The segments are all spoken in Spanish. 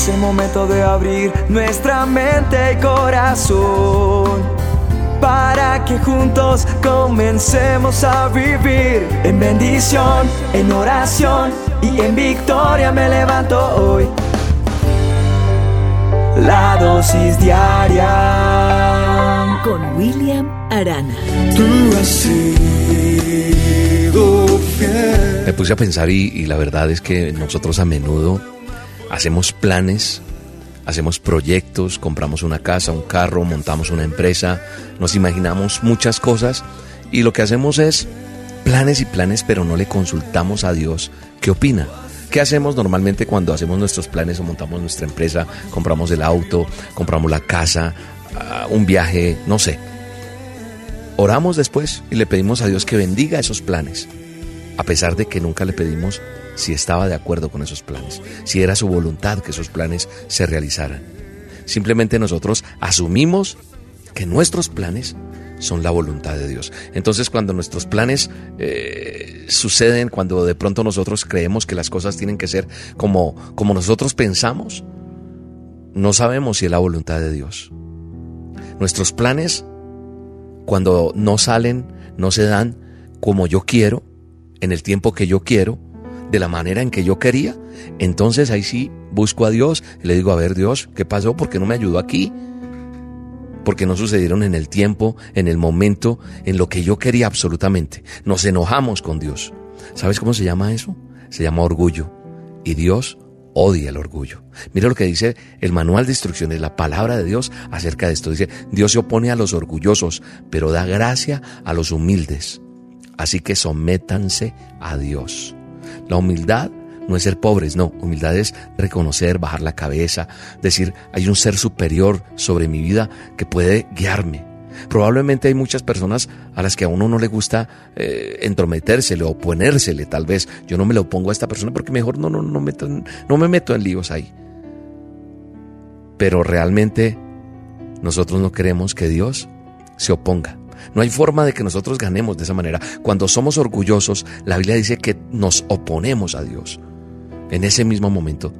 Es el momento de abrir nuestra mente y corazón para que juntos comencemos a vivir en bendición, en oración y en victoria me levanto hoy. La dosis diaria con William Arana. Tú has sido fiel. Me puse a pensar y, y la verdad es que nosotros a menudo hacemos planes, hacemos proyectos, compramos una casa, un carro, montamos una empresa, nos imaginamos muchas cosas y lo que hacemos es planes y planes, pero no le consultamos a Dios qué opina. ¿Qué hacemos normalmente cuando hacemos nuestros planes o montamos nuestra empresa, compramos el auto, compramos la casa, ah, un viaje, no sé? Oramos después y le pedimos a Dios que bendiga esos planes, a pesar de que nunca le pedimos si estaba de acuerdo con esos planes, si era su voluntad que esos planes se realizaran. Simplemente nosotros asumimos que nuestros planes son la voluntad de Dios. Entonces cuando nuestros planes eh, suceden, cuando de pronto nosotros creemos que las cosas tienen que ser como, como nosotros pensamos, no sabemos si es la voluntad de Dios. Nuestros planes, cuando no salen, no se dan como yo quiero, en el tiempo que yo quiero, de la manera en que yo quería, entonces ahí sí busco a Dios y le digo, a ver Dios, ¿qué pasó? ¿Por qué no me ayudó aquí? Porque no sucedieron en el tiempo, en el momento, en lo que yo quería absolutamente. Nos enojamos con Dios. ¿Sabes cómo se llama eso? Se llama orgullo. Y Dios odia el orgullo. Mira lo que dice el manual de instrucciones, la palabra de Dios acerca de esto. Dice, Dios se opone a los orgullosos, pero da gracia a los humildes. Así que sométanse a Dios. La humildad no es ser pobres, no, humildad es reconocer, bajar la cabeza, decir, hay un ser superior sobre mi vida que puede guiarme. Probablemente hay muchas personas a las que a uno no le gusta eh, entrometérsele o ponérsele, tal vez. Yo no me lo opongo a esta persona porque mejor no, no, no, no me meto en líos ahí. Pero realmente nosotros no queremos que Dios se oponga. No hay forma de que nosotros ganemos de esa manera. Cuando somos orgullosos, la Biblia dice que nos oponemos a Dios en ese mismo momento.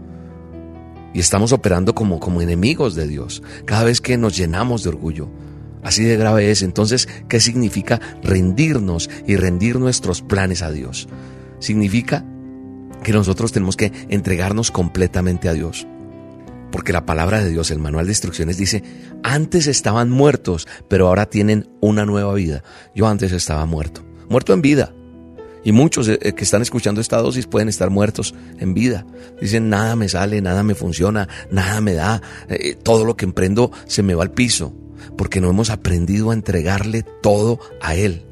Y estamos operando como, como enemigos de Dios cada vez que nos llenamos de orgullo. Así de grave es. Entonces, ¿qué significa rendirnos y rendir nuestros planes a Dios? Significa que nosotros tenemos que entregarnos completamente a Dios. Porque la palabra de Dios, el manual de instrucciones dice, antes estaban muertos, pero ahora tienen una nueva vida. Yo antes estaba muerto, muerto en vida. Y muchos eh, que están escuchando esta dosis pueden estar muertos en vida. Dicen, nada me sale, nada me funciona, nada me da, eh, todo lo que emprendo se me va al piso, porque no hemos aprendido a entregarle todo a Él.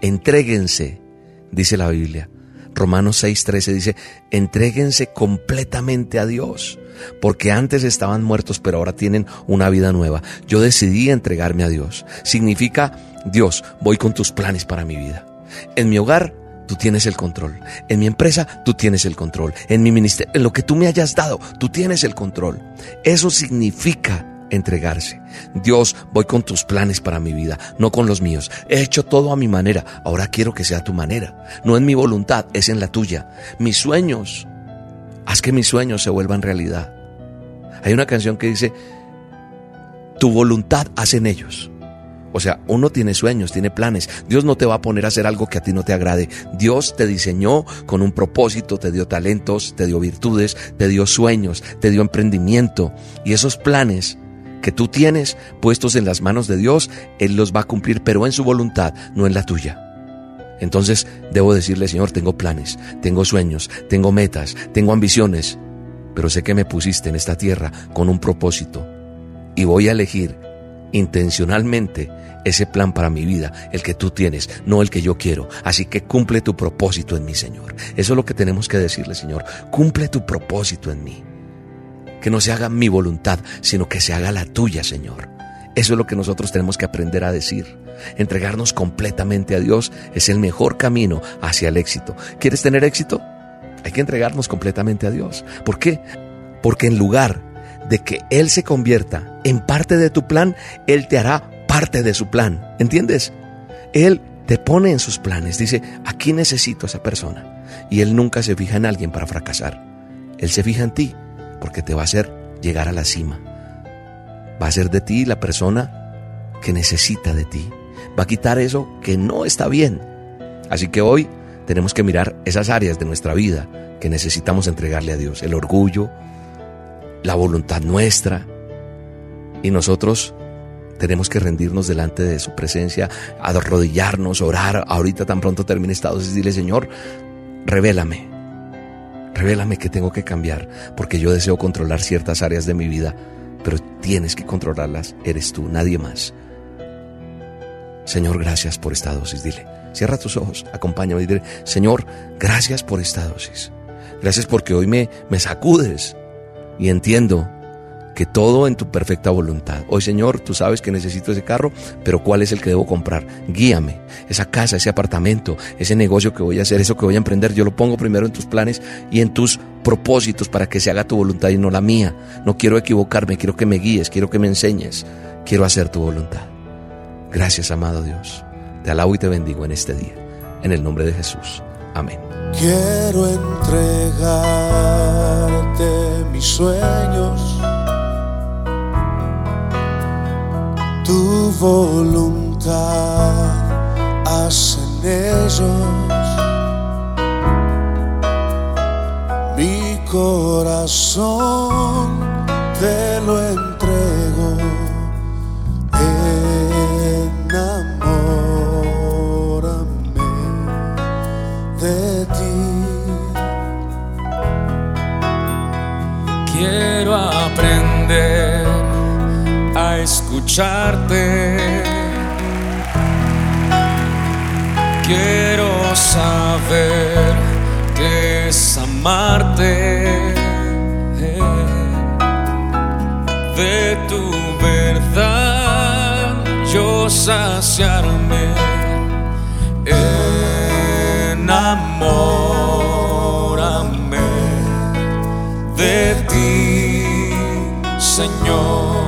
Entréguense, dice la Biblia. Romanos 6:13 dice, entréguense completamente a Dios, porque antes estaban muertos, pero ahora tienen una vida nueva. Yo decidí entregarme a Dios. Significa, Dios, voy con tus planes para mi vida. En mi hogar, tú tienes el control. En mi empresa, tú tienes el control. En mi ministerio, en lo que tú me hayas dado, tú tienes el control. Eso significa entregarse. Dios, voy con tus planes para mi vida, no con los míos. He hecho todo a mi manera, ahora quiero que sea tu manera. No en mi voluntad, es en la tuya. Mis sueños, haz que mis sueños se vuelvan realidad. Hay una canción que dice, tu voluntad hacen ellos. O sea, uno tiene sueños, tiene planes. Dios no te va a poner a hacer algo que a ti no te agrade. Dios te diseñó con un propósito, te dio talentos, te dio virtudes, te dio sueños, te dio emprendimiento. Y esos planes que tú tienes puestos en las manos de Dios, Él los va a cumplir, pero en su voluntad, no en la tuya. Entonces debo decirle, Señor, tengo planes, tengo sueños, tengo metas, tengo ambiciones, pero sé que me pusiste en esta tierra con un propósito y voy a elegir intencionalmente ese plan para mi vida, el que tú tienes, no el que yo quiero. Así que cumple tu propósito en mí, Señor. Eso es lo que tenemos que decirle, Señor. Cumple tu propósito en mí. Que no se haga mi voluntad, sino que se haga la tuya, Señor. Eso es lo que nosotros tenemos que aprender a decir. Entregarnos completamente a Dios es el mejor camino hacia el éxito. ¿Quieres tener éxito? Hay que entregarnos completamente a Dios. ¿Por qué? Porque en lugar de que Él se convierta en parte de tu plan, Él te hará parte de su plan. ¿Entiendes? Él te pone en sus planes. Dice, aquí necesito a esa persona. Y Él nunca se fija en alguien para fracasar. Él se fija en ti porque te va a hacer llegar a la cima. Va a ser de ti la persona que necesita de ti. Va a quitar eso que no está bien. Así que hoy tenemos que mirar esas áreas de nuestra vida que necesitamos entregarle a Dios. El orgullo, la voluntad nuestra. Y nosotros tenemos que rendirnos delante de su presencia, arrodillarnos, orar. Ahorita tan pronto termine esta dosis, dile, Señor, revélame. Revélame que tengo que cambiar, porque yo deseo controlar ciertas áreas de mi vida, pero tienes que controlarlas, eres tú, nadie más. Señor, gracias por esta dosis, dile. Cierra tus ojos, acompáñame y dile, Señor, gracias por esta dosis. Gracias porque hoy me, me sacudes y entiendo que todo en tu perfecta voluntad. Hoy, Señor, tú sabes que necesito ese carro, pero ¿cuál es el que debo comprar? Guíame. Esa casa, ese apartamento, ese negocio que voy a hacer, eso que voy a emprender, yo lo pongo primero en tus planes y en tus propósitos para que se haga tu voluntad y no la mía. No quiero equivocarme, quiero que me guíes, quiero que me enseñes, quiero hacer tu voluntad. Gracias, amado Dios. Te alabo y te bendigo en este día. En el nombre de Jesús. Amén. Quiero entregarte mis sueños tu voluntad hacen ellos. Mi corazón te lo entrego. Enamórame de ti. Quiero aprender escucharte. Quiero saber qué es amarte. De tu verdad yo saciarme. De ti, Señor.